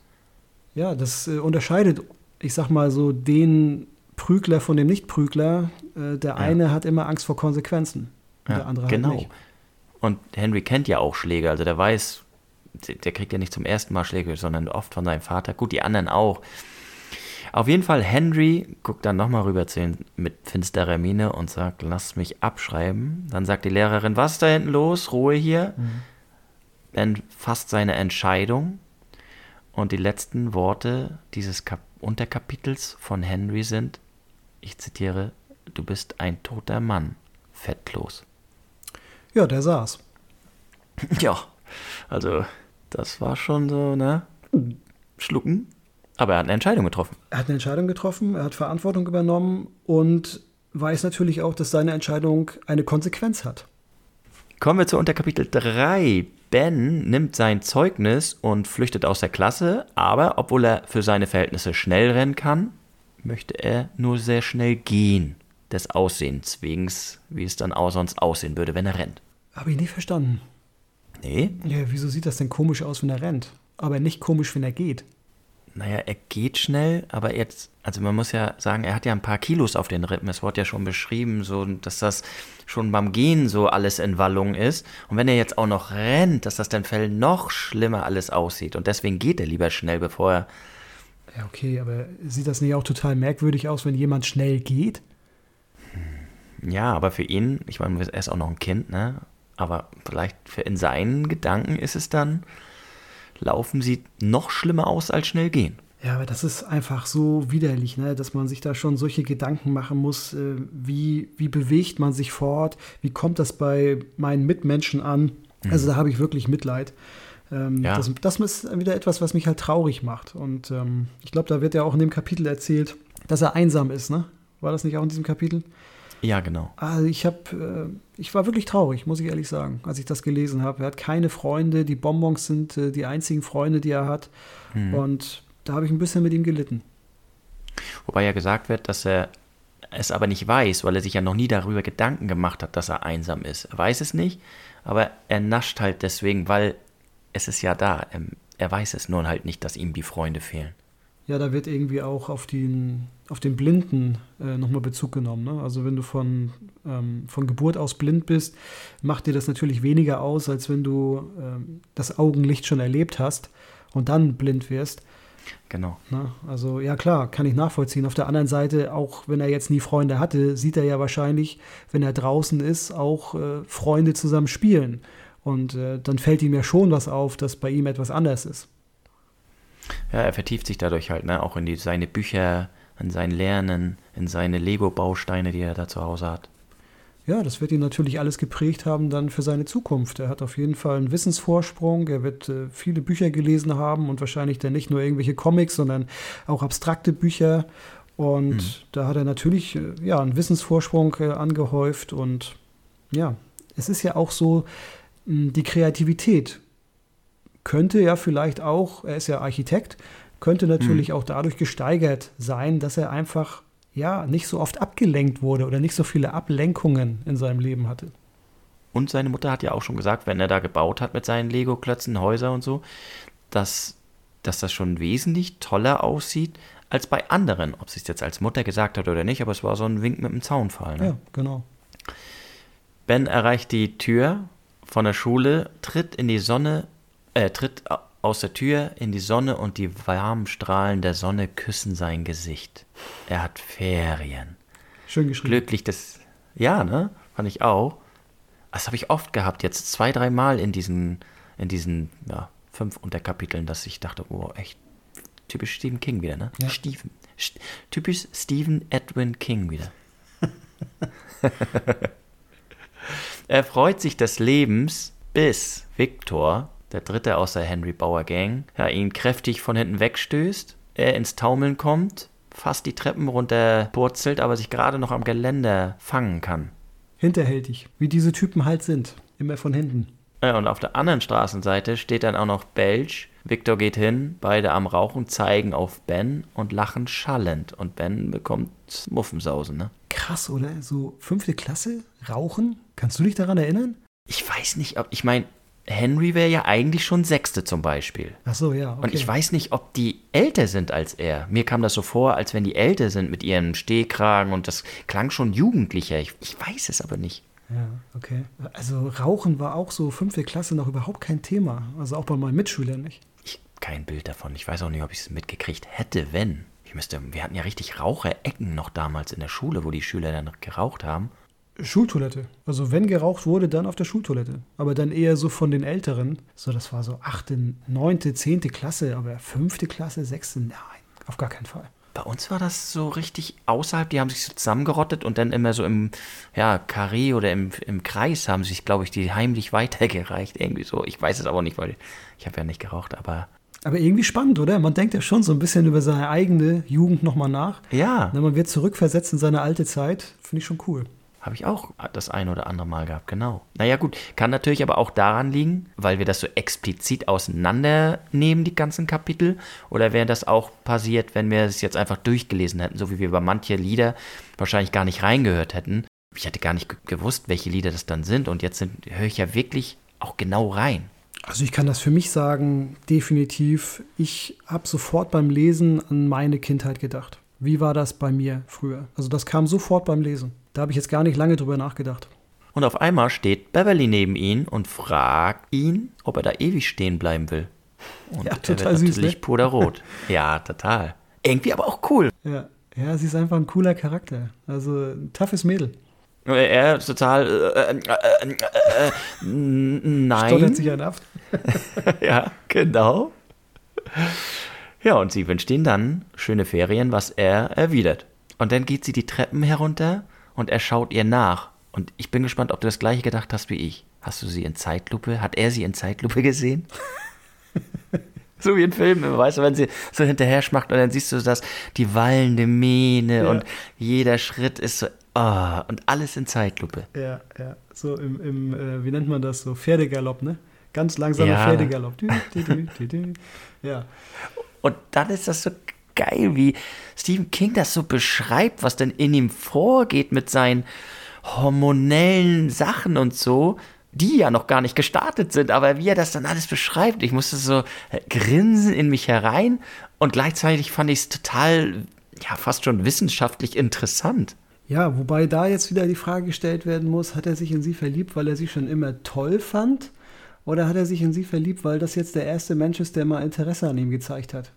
Ja, das äh, unterscheidet, ich sag mal so, den Prügler von dem Nicht-Prügler. Äh, der ja. eine hat immer Angst vor Konsequenzen. Ja, der andere genau. halt nicht. Und Henry kennt ja auch Schläge, also der weiß, der kriegt ja nicht zum ersten Mal Schläge, sondern oft von seinem Vater. Gut, die anderen auch. Auf jeden Fall, Henry guckt dann nochmal rüber zu ihm mit finsterer Miene und sagt, lass mich abschreiben. Dann sagt die Lehrerin, was ist da hinten los? Ruhe hier. Mhm. Fasst seine Entscheidung. Und die letzten Worte dieses Kap Unterkapitels von Henry sind, ich zitiere, du bist ein toter Mann, fettlos. Ja, der saß. Ja, also das war schon so, ne? Schlucken. Aber er hat eine Entscheidung getroffen. Er hat eine Entscheidung getroffen, er hat Verantwortung übernommen und weiß natürlich auch, dass seine Entscheidung eine Konsequenz hat. Kommen wir zu Unterkapitel 3. Ben nimmt sein Zeugnis und flüchtet aus der Klasse, aber obwohl er für seine Verhältnisse schnell rennen kann, möchte er nur sehr schnell gehen. Des Aussehens wegen, wie es dann auch sonst aussehen würde, wenn er rennt. Habe ich nie verstanden. Nee? Ja, wieso sieht das denn komisch aus, wenn er rennt? Aber nicht komisch, wenn er geht. Naja, er geht schnell, aber jetzt, also man muss ja sagen, er hat ja ein paar Kilos auf den Rippen. Es wurde ja schon beschrieben, so, dass das schon beim Gehen so alles in Wallung ist. Und wenn er jetzt auch noch rennt, dass das dann Fell noch schlimmer alles aussieht. Und deswegen geht er lieber schnell, bevor er. Ja, okay, aber sieht das nicht auch total merkwürdig aus, wenn jemand schnell geht? Ja, aber für ihn, ich meine, er ist auch noch ein Kind, ne? Aber vielleicht für in seinen Gedanken ist es dann, laufen sie noch schlimmer aus als schnell gehen. Ja, aber das ist einfach so widerlich, ne? dass man sich da schon solche Gedanken machen muss, äh, wie, wie bewegt man sich fort, wie kommt das bei meinen Mitmenschen an. Mhm. Also da habe ich wirklich Mitleid. Ähm, ja. das, das, ist wieder etwas, was mich halt traurig macht. Und ähm, ich glaube, da wird ja auch in dem Kapitel erzählt, dass er einsam ist, ne? War das nicht auch in diesem Kapitel? Ja, genau. Also ich habe, äh, ich war wirklich traurig, muss ich ehrlich sagen, als ich das gelesen habe. Er hat keine Freunde, die Bonbons sind äh, die einzigen Freunde, die er hat. Mhm. Und da habe ich ein bisschen mit ihm gelitten. Wobei ja gesagt wird, dass er es aber nicht weiß, weil er sich ja noch nie darüber Gedanken gemacht hat, dass er einsam ist. Er weiß es nicht, aber er nascht halt deswegen, weil es ist ja da. Er weiß es nur halt nicht, dass ihm die Freunde fehlen. Ja, da wird irgendwie auch auf den, auf den Blinden äh, nochmal Bezug genommen. Ne? Also wenn du von, ähm, von Geburt aus blind bist, macht dir das natürlich weniger aus, als wenn du ähm, das Augenlicht schon erlebt hast und dann blind wirst. Genau. Na, also ja klar, kann ich nachvollziehen. Auf der anderen Seite, auch wenn er jetzt nie Freunde hatte, sieht er ja wahrscheinlich, wenn er draußen ist, auch äh, Freunde zusammen spielen. Und äh, dann fällt ihm ja schon was auf, dass bei ihm etwas anders ist. Ja, er vertieft sich dadurch halt, ne, auch in die, seine Bücher, in sein Lernen, in seine Lego-Bausteine, die er da zu Hause hat. Ja, das wird ihn natürlich alles geprägt haben dann für seine Zukunft. Er hat auf jeden Fall einen Wissensvorsprung. Er wird äh, viele Bücher gelesen haben und wahrscheinlich dann nicht nur irgendwelche Comics, sondern auch abstrakte Bücher. Und hm. da hat er natürlich äh, ja, einen Wissensvorsprung äh, angehäuft. Und ja, es ist ja auch so, mh, die Kreativität könnte ja vielleicht auch, er ist ja Architekt, könnte natürlich mhm. auch dadurch gesteigert sein, dass er einfach ja nicht so oft abgelenkt wurde oder nicht so viele Ablenkungen in seinem Leben hatte. Und seine Mutter hat ja auch schon gesagt, wenn er da gebaut hat mit seinen Lego-Klötzen, Häuser und so, dass, dass das schon wesentlich toller aussieht als bei anderen. Ob sie es jetzt als Mutter gesagt hat oder nicht, aber es war so ein Wink mit dem Zaunfall. Ne? Ja, genau. Ben erreicht die Tür von der Schule, tritt in die Sonne er tritt aus der Tür in die Sonne und die warmen Strahlen der Sonne küssen sein Gesicht. Er hat Ferien. Schön geschrieben. Glücklich, das. Ja, ne? Fand ich auch. Das habe ich oft gehabt, jetzt zwei, dreimal in diesen, in diesen ja, fünf Unterkapiteln, dass ich dachte, oh, echt typisch Stephen King wieder, ne? Ja. Stephen. St typisch Stephen Edwin King wieder. er freut sich des Lebens, bis Victor der dritte aus der Henry Bauer Gang, ja, ihn kräftig von hinten wegstößt, er ins Taumeln kommt, fast die Treppen runter purzelt, aber sich gerade noch am Geländer fangen kann. Hinterhältig, wie diese Typen halt sind, immer von hinten. Ja, und auf der anderen Straßenseite steht dann auch noch Belch. Victor geht hin, beide am Rauchen, zeigen auf Ben und lachen schallend. Und Ben bekommt Muffensausen, ne? Krass, oder? So fünfte Klasse, Rauchen? Kannst du dich daran erinnern? Ich weiß nicht, ob, ich meine, Henry wäre ja eigentlich schon Sechste zum Beispiel. Ach so, ja. Okay. Und ich weiß nicht, ob die älter sind als er. Mir kam das so vor, als wenn die älter sind mit ihrem Stehkragen und das klang schon jugendlicher. Ich, ich weiß es aber nicht. Ja, okay. Also Rauchen war auch so fünfte Klasse noch überhaupt kein Thema. Also auch bei meinen Mitschülern nicht. Ich kein Bild davon. Ich weiß auch nicht, ob ich es mitgekriegt hätte, wenn. Ich müsste, wir hatten ja richtig Raucherecken noch damals in der Schule, wo die Schüler dann geraucht haben. Schultoilette. Also wenn geraucht wurde, dann auf der Schultoilette. Aber dann eher so von den Älteren. So, das war so achte, neunte, zehnte Klasse, aber fünfte Klasse, sechste, nein, auf gar keinen Fall. Bei uns war das so richtig außerhalb, die haben sich so zusammengerottet und dann immer so im ja, Karree oder im, im Kreis haben sich, glaube ich, die heimlich weitergereicht. Irgendwie so. Ich weiß es aber nicht, weil ich habe ja nicht geraucht, aber. Aber irgendwie spannend, oder? Man denkt ja schon so ein bisschen über seine eigene Jugend nochmal nach. Ja. Na, man wird zurückversetzt in seine alte Zeit. Finde ich schon cool. Habe ich auch das ein oder andere Mal gehabt, genau. Naja gut, kann natürlich aber auch daran liegen, weil wir das so explizit auseinandernehmen, die ganzen Kapitel, oder wäre das auch passiert, wenn wir es jetzt einfach durchgelesen hätten, so wie wir bei manche Lieder wahrscheinlich gar nicht reingehört hätten. Ich hätte gar nicht gewusst, welche Lieder das dann sind und jetzt höre ich ja wirklich auch genau rein. Also ich kann das für mich sagen, definitiv. Ich habe sofort beim Lesen an meine Kindheit gedacht. Wie war das bei mir früher? Also das kam sofort beim Lesen. Da habe ich jetzt gar nicht lange drüber nachgedacht. Und auf einmal steht Beverly neben ihn und fragt ihn, ob er da ewig stehen bleiben will. Und Ja, er total wird süß, natürlich ne? puderrot. ja, total. Irgendwie aber auch cool. Ja. ja, sie ist einfach ein cooler Charakter. Also ein toughes Mädel. Er ist total. Äh, äh, äh, äh, äh, nein. Stottert sich einen ab. ja, genau. Ja, und sie wünscht ihm dann schöne Ferien, was er erwidert. Und dann geht sie die Treppen herunter und er schaut ihr nach. Und ich bin gespannt, ob du das gleiche gedacht hast wie ich. Hast du sie in Zeitlupe? Hat er sie in Zeitlupe gesehen? so wie in Filmen, weißt du, wenn sie so hinterher schmacht und dann siehst du das, die wallende Mähne Ja. und jeder Schritt ist so, ah, und alles in Zeitlupe. Ja, ja. So im, im äh, wie nennt man das so? Pferdegalopp, ne? Ganz langsamer Ja. Pferdegalopp. Dü, dü, dü, dü, dü. Ja. Und dann ist das so geil, wie Stephen King das so beschreibt, was denn in ihm vorgeht mit seinen hormonellen Sachen und so, die ja noch gar nicht gestartet sind, aber wie er das dann alles beschreibt, ich musste so grinsen in mich herein und gleichzeitig fand ich es total, ja, fast schon wissenschaftlich interessant. Ja, wobei da jetzt wieder die Frage gestellt werden muss, hat er sich in sie verliebt, weil er sie schon immer toll fand? Oder hat er sich in sie verliebt, weil das jetzt der erste Mensch ist, der mal Interesse an ihm gezeigt hat?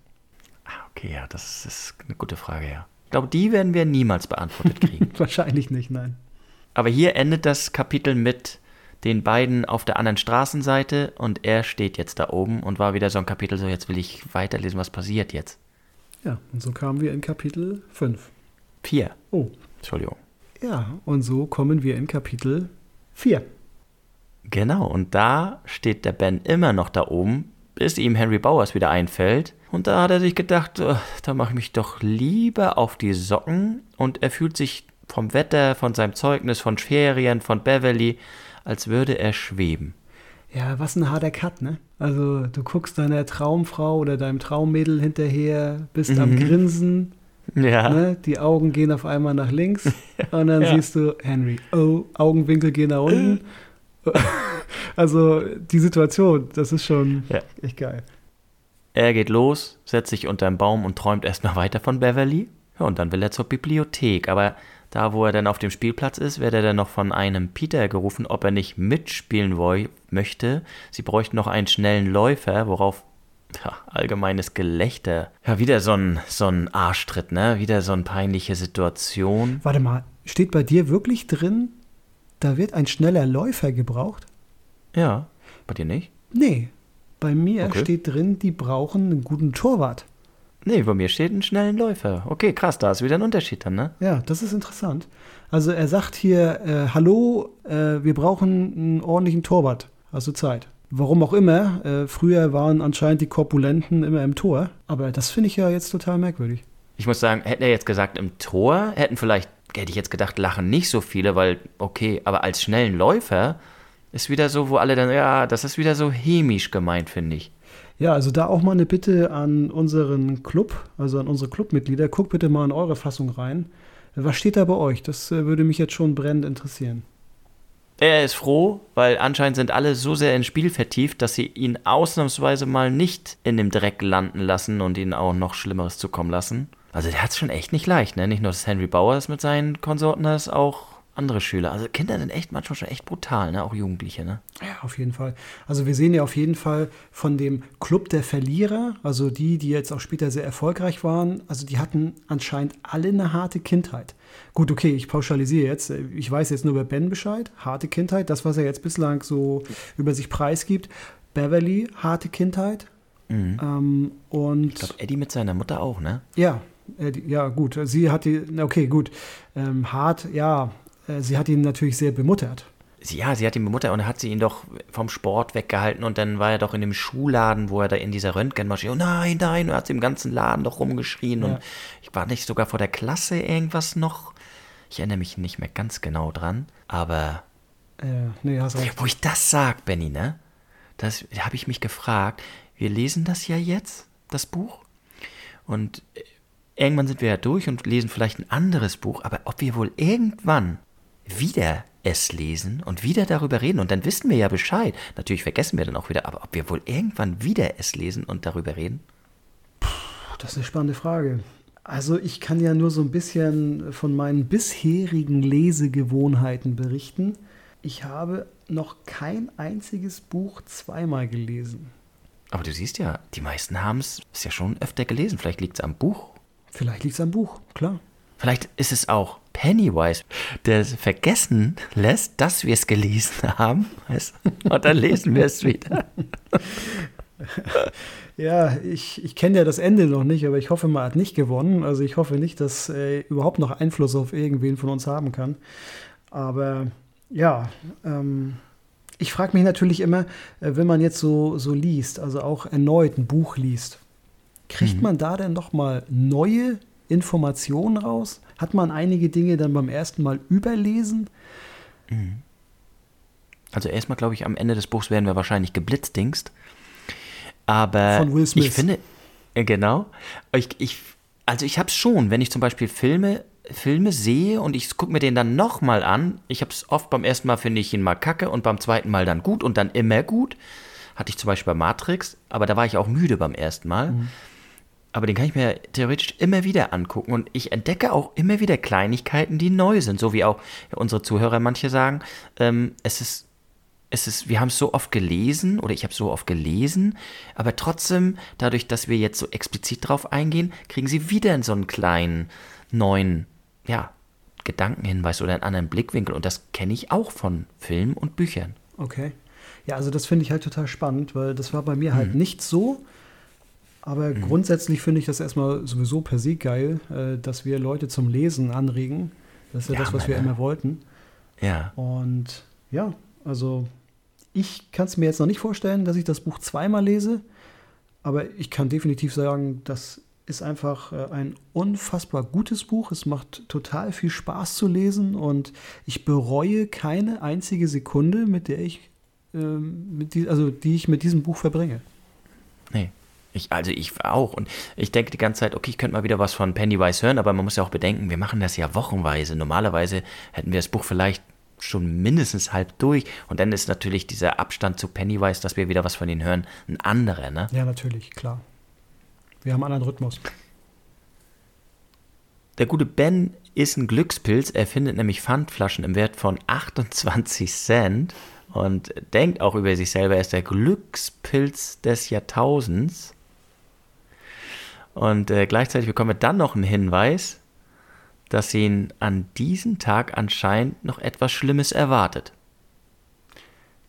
Ah, okay, ja, das ist eine gute Frage, ja. Ich glaube, die werden wir niemals beantwortet kriegen. Wahrscheinlich nicht, nein. Aber hier endet das Kapitel mit den beiden auf der anderen Straßenseite und er steht jetzt da oben und war wieder so ein Kapitel, so jetzt will ich weiterlesen, was passiert jetzt. Ja, und so kamen wir in Kapitel 5. Vier. Oh, Entschuldigung. ja, und so kommen wir in Kapitel 4. Genau, und da steht der Ben immer noch da oben, bis ihm Henry Bowers wieder einfällt. Und da hat er sich gedacht, "Oh, da mache ich mich doch lieber auf die Socken. Und er fühlt sich vom Wetter, von seinem Zeugnis, von Ferien, von Beverly, als würde er schweben. Ja, was ein harter Cut, ne? Also, du guckst deiner Traumfrau oder deinem Traummädel hinterher, bist am Mhm. Grinsen, Ja. ne? die Augen gehen auf einmal nach links und dann Ja. siehst du Henry, oh, Augenwinkel gehen nach unten. also, die Situation, das ist schon Ja. echt geil. Er geht los, setzt sich unter einen Baum und träumt erstmal weiter von Beverly. Ja, und dann will er zur Bibliothek. Aber da, wo er dann auf dem Spielplatz ist, wird er dann noch von einem Peter gerufen, ob er nicht mitspielen möchte. Sie bräuchten noch einen schnellen Läufer, worauf ja, allgemeines Gelächter. Ja, wieder so ein, so ein Arschtritt, ne? Wieder so eine peinliche Situation. Warte mal, steht bei dir wirklich drin, da wird ein schneller Läufer gebraucht? Ja, bei dir nicht? Nee, bei mir Okay. steht drin, die brauchen einen guten Torwart. Nee, bei mir steht einen schnellen Läufer. Okay, krass, da ist wieder ein Unterschied dann, ne? Ja, das ist interessant. Also er sagt hier, äh, hallo, äh, wir brauchen einen ordentlichen Torwart. Also Zeit. Warum auch immer, äh, früher waren anscheinend die Korpulenten immer im Tor. Aber das finde ich ja jetzt total merkwürdig. Ich muss sagen, hätte er jetzt gesagt im Tor, hätten vielleicht, hätte ich jetzt gedacht, lachen nicht so viele, weil, okay, aber als schnellen Läufer Ist wieder so, wo alle dann, ja, das ist wieder so chemisch gemeint, finde ich. Ja, also da auch mal eine Bitte an unseren Club, also an unsere Clubmitglieder. Guckt bitte mal in eure Fassung rein. Was steht da bei euch? Das äh, würde mich jetzt schon brennend interessieren. Er ist froh, weil anscheinend sind alle so sehr ins Spiel vertieft, dass sie ihn ausnahmsweise mal nicht in dem Dreck landen lassen und ihn auch noch Schlimmeres zukommen lassen. Also der hat es schon echt nicht leicht, ne? Nicht nur, dass Henry Bowers mit seinen Konsorten ist, auch andere Schüler. Also Kinder sind echt manchmal schon echt brutal, ne? Auch Jugendliche, ne? Ja, auf jeden Fall. Also wir sehen ja auf jeden Fall von dem Club der Verlierer, also die, die jetzt auch später sehr erfolgreich waren, also die hatten anscheinend alle eine harte Kindheit. Gut, okay, ich pauschalisiere jetzt. Ich weiß jetzt nur über Ben Bescheid. Harte Kindheit, das, was er jetzt bislang so über sich preisgibt. Beverly, harte Kindheit. Mhm. Ähm, und ich glaube, Eddie mit seiner Mutter auch, ne? Ja, Eddie, ja, gut. Sie hat die, okay, gut. Ähm, hart, ja, äh, sie hat ihn natürlich sehr bemuttert. Ja, sie hat ihn bemuttert und hat sie ihn doch vom Sport weggehalten und dann war er doch in dem Schuhladen, wo er da in dieser Röntgenmaschine, oh nein, nein, und er hat im ganzen Laden doch rumgeschrien ja. und ich war nicht sogar vor der Klasse irgendwas noch. Ich erinnere mich nicht mehr ganz genau dran, aber. Ja, nee, hast recht. Wo ich das sag, Benny, ne? Das habe ich mich gefragt. Wir lesen das ja jetzt, das Buch. Und äh, irgendwann sind wir ja durch und lesen vielleicht ein anderes Buch, aber ob wir wohl irgendwann wieder es lesen und wieder darüber reden und dann wissen wir ja Bescheid. Natürlich vergessen wir dann auch wieder, aber ob wir wohl irgendwann wieder es lesen und darüber reden? Puh, das ist eine spannende Frage. Also ich kann ja nur so ein bisschen von meinen bisherigen Lesegewohnheiten berichten. Ich habe noch kein einziges Buch zweimal gelesen. Aber du siehst ja, die meisten haben es ja schon öfter gelesen. Vielleicht liegt es am Buch. Vielleicht liegt es am Buch, klar. Vielleicht ist es auch Pennywise, der vergessen lässt, dass wir es gelesen haben. Und dann lesen wir es wieder. Ja, ich, ich kenne ja das Ende noch nicht, aber ich hoffe, man hat nicht gewonnen. Also ich hoffe nicht, dass äh, überhaupt noch Einfluss auf irgendwen von uns haben kann. Aber ja, ähm, ich frage mich natürlich immer, äh, wenn man jetzt so, so liest, also auch erneut ein Buch liest, kriegt mhm. man da denn noch mal neue Informationen raus? Hat man einige Dinge dann beim ersten Mal überlesen? Mhm. Also erstmal glaube ich, am Ende des Buchs werden wir wahrscheinlich geblitzdingst. Aber Von Will Smith. ich finde, äh, genau, ich, ich, also ich habe es schon, wenn ich zum Beispiel Filme, Filme sehe und ich gucke mir den dann nochmal an. Ich habe es oft beim ersten Mal finde ich ihn mal kacke und beim zweiten Mal dann gut und dann immer gut. Hatte ich zum Beispiel bei Matrix, aber da war ich auch müde beim ersten Mal. Mhm. Aber den kann ich mir theoretisch immer wieder angucken und ich entdecke auch immer wieder Kleinigkeiten, die neu sind, so wie auch unsere Zuhörer manche sagen. Ähm, es ist es ist, wir haben es so oft gelesen oder ich habe so oft gelesen, aber trotzdem, dadurch, dass wir jetzt so explizit drauf eingehen, kriegen sie wieder so einen kleinen neuen, ja, Gedankenhinweis oder einen anderen Blickwinkel und das kenne ich auch von Filmen und Büchern. Okay. Ja, also das finde ich halt total spannend, weil das war bei mir halt mhm. nicht so. Aber mhm. grundsätzlich finde ich das erstmal sowieso per se geil, äh, dass wir Leute zum Lesen anregen. Das ist ja, ja das, was meine. wir immer wollten. Ja. Und ja, also ich kann es mir jetzt noch nicht vorstellen, dass ich das Buch zweimal lese, aber ich kann definitiv sagen, das ist einfach äh, ein unfassbar gutes Buch. Es macht total viel Spaß zu lesen und ich bereue keine einzige Sekunde, mit der ich, ähm, mit die, also die ich mit diesem Buch verbringe. Nee. Ich, also ich auch. Und ich denke die ganze Zeit, okay, ich könnte mal wieder was von Pennywise hören, aber man muss ja auch bedenken, wir machen das ja wochenweise. Normalerweise hätten wir das Buch vielleicht schon mindestens halb durch. Und dann ist natürlich dieser Abstand zu Pennywise, dass wir wieder was von ihnen hören, ein anderer, ne? Ja, natürlich, klar. Wir haben einen anderen Rhythmus. Der gute Ben ist ein Glückspilz. Er findet nämlich Pfandflaschen im Wert von 28 Cent und denkt auch über sich selber, er ist der Glückspilz des Jahrtausends. Und äh, gleichzeitig bekommen wir dann noch einen Hinweis, dass ihn an diesem Tag anscheinend noch etwas Schlimmes erwartet.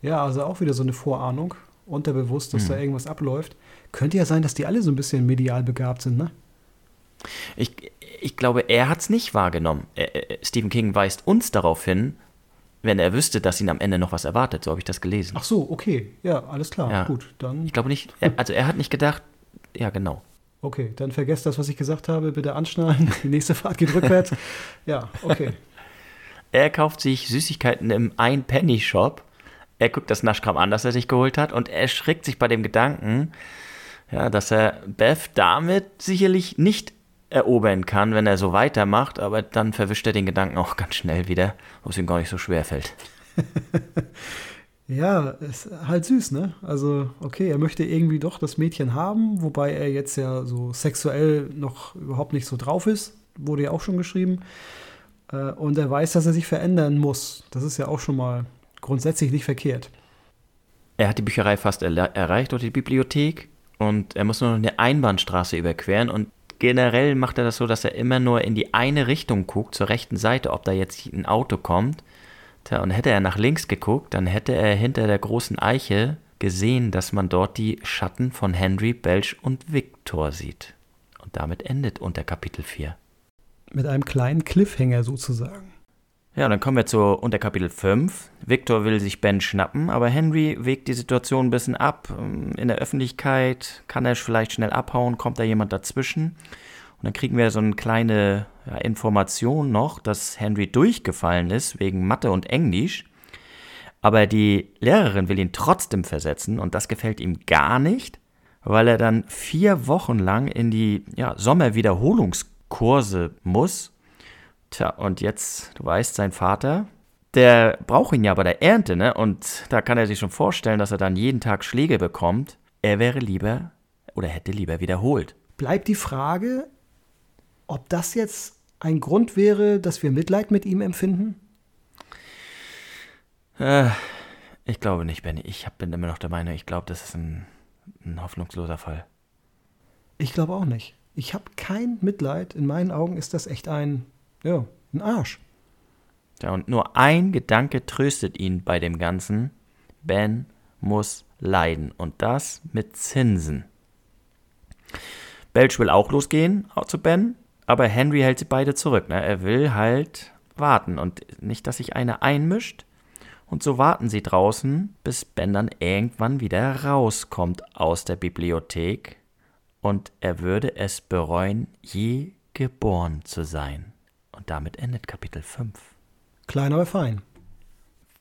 Ja, also auch wieder so eine Vorahnung, unterbewusst, dass hm. da irgendwas abläuft. Könnte ja sein, dass die alle so ein bisschen medial begabt sind, ne? Ich, ich glaube, er hat es nicht wahrgenommen. Stephen King weist uns darauf hin, wenn er wüsste, dass ihn am Ende noch was erwartet. So habe ich das gelesen. Ach so, okay. Ja, alles klar. Ja. Gut, dann. Ich glaube nicht, also er hat nicht gedacht, ja, genau. Okay, dann vergesst das, was ich gesagt habe. Bitte anschnallen. Die nächste Fahrt geht rückwärts. Ja, okay. Er kauft sich Süßigkeiten im Ein-Penny-Shop, Er guckt das Naschkram an, das er sich geholt hat, und er erschrickt sich bei dem Gedanken, ja, dass er Beth damit sicherlich nicht erobern kann, wenn er so weitermacht, aber dann verwischt er den Gedanken auch ganz schnell wieder, wo es ihm gar nicht so schwer fällt. ja, ist halt süß, ne? Also, okay, er möchte irgendwie doch das Mädchen haben, wobei er jetzt ja so sexuell noch überhaupt nicht so drauf ist, wurde ja auch schon geschrieben. Äh, und er weiß, dass er sich verändern muss. Das ist ja auch schon mal grundsätzlich nicht verkehrt. Er hat die Bücherei fast erreicht oder die Bibliothek und er muss nur noch eine Einbahnstraße überqueren und generell macht er das so, dass er immer nur in die eine Richtung guckt, zur rechten Seite, ob da jetzt ein Auto kommt. Tja, und hätte er nach links geguckt, dann hätte er hinter der großen Eiche gesehen, dass man dort die Schatten von Henry, Belch und Victor sieht. Und damit endet unter Kapitel 4. Mit einem kleinen Cliffhanger sozusagen. Ja, dann kommen wir zu Unterkapitel 5. Victor will sich Ben schnappen, aber Henry wägt die Situation ein bisschen ab. In der Öffentlichkeit kann er vielleicht schnell abhauen, kommt da jemand dazwischen. Und dann kriegen wir so eine kleine ja, Information noch, dass Henry durchgefallen ist wegen Mathe und Englisch. Aber die Lehrerin will ihn trotzdem versetzen und das gefällt ihm gar nicht, weil er dann vier Wochen lang in die ja, Sommerwiederholungskurse muss Tja, und jetzt, du weißt, sein Vater, der braucht ihn ja bei der Ernte, ne? Und da kann er sich schon vorstellen, dass er dann jeden Tag Schläge bekommt. Er wäre lieber oder hätte lieber wiederholt. Bleibt die Frage, ob das jetzt ein Grund wäre, dass wir Mitleid mit ihm empfinden? Äh, ich glaube nicht, Benny. Ich bin immer noch der Meinung, ich glaube, das ist ein, ein hoffnungsloser Fall. Ich glaube auch nicht. Ich habe kein Mitleid. In meinen Augen ist das echt ein ja, ein Arsch. Ja, und nur ein Gedanke tröstet ihn bei dem Ganzen. Ben muss leiden. Und das mit Zinsen. Belch will auch losgehen, zu Ben, aber Henry hält sie beide zurück. Ne? Er will halt warten und nicht, dass sich einer einmischt. Und so warten sie draußen, bis Ben dann irgendwann wieder rauskommt aus der Bibliothek. Und er würde es bereuen, je geboren zu sein. Und damit endet Kapitel 5. Klein, aber fein.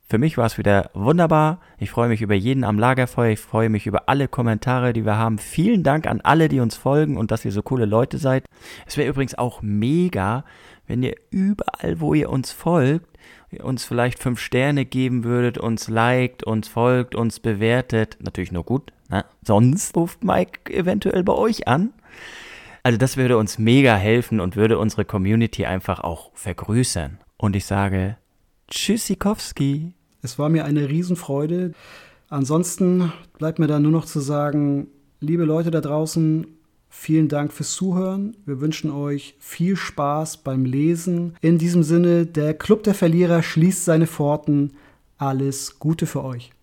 Für mich war es wieder wunderbar. Ich freue mich über jeden am Lagerfeuer. Ich freue mich über alle Kommentare, die wir haben. Vielen Dank an alle, die uns folgen und dass ihr so coole Leute seid. Es wäre übrigens auch mega, wenn ihr überall, wo ihr uns folgt, uns vielleicht fünf Sterne geben würdet, uns liked, uns folgt, uns bewertet. Natürlich nur gut. Ne? Sonst ruft Mike eventuell bei euch an. Also das würde uns mega helfen und würde unsere Community einfach auch vergrößern. Und ich sage Tschüssikowski. Es war mir eine Riesenfreude. Ansonsten bleibt mir da nur noch zu sagen, liebe Leute da draußen, vielen Dank fürs Zuhören. Wir wünschen euch viel Spaß beim Lesen. In diesem Sinne, der Club der Verlierer schließt seine Pforten. Alles Gute für euch.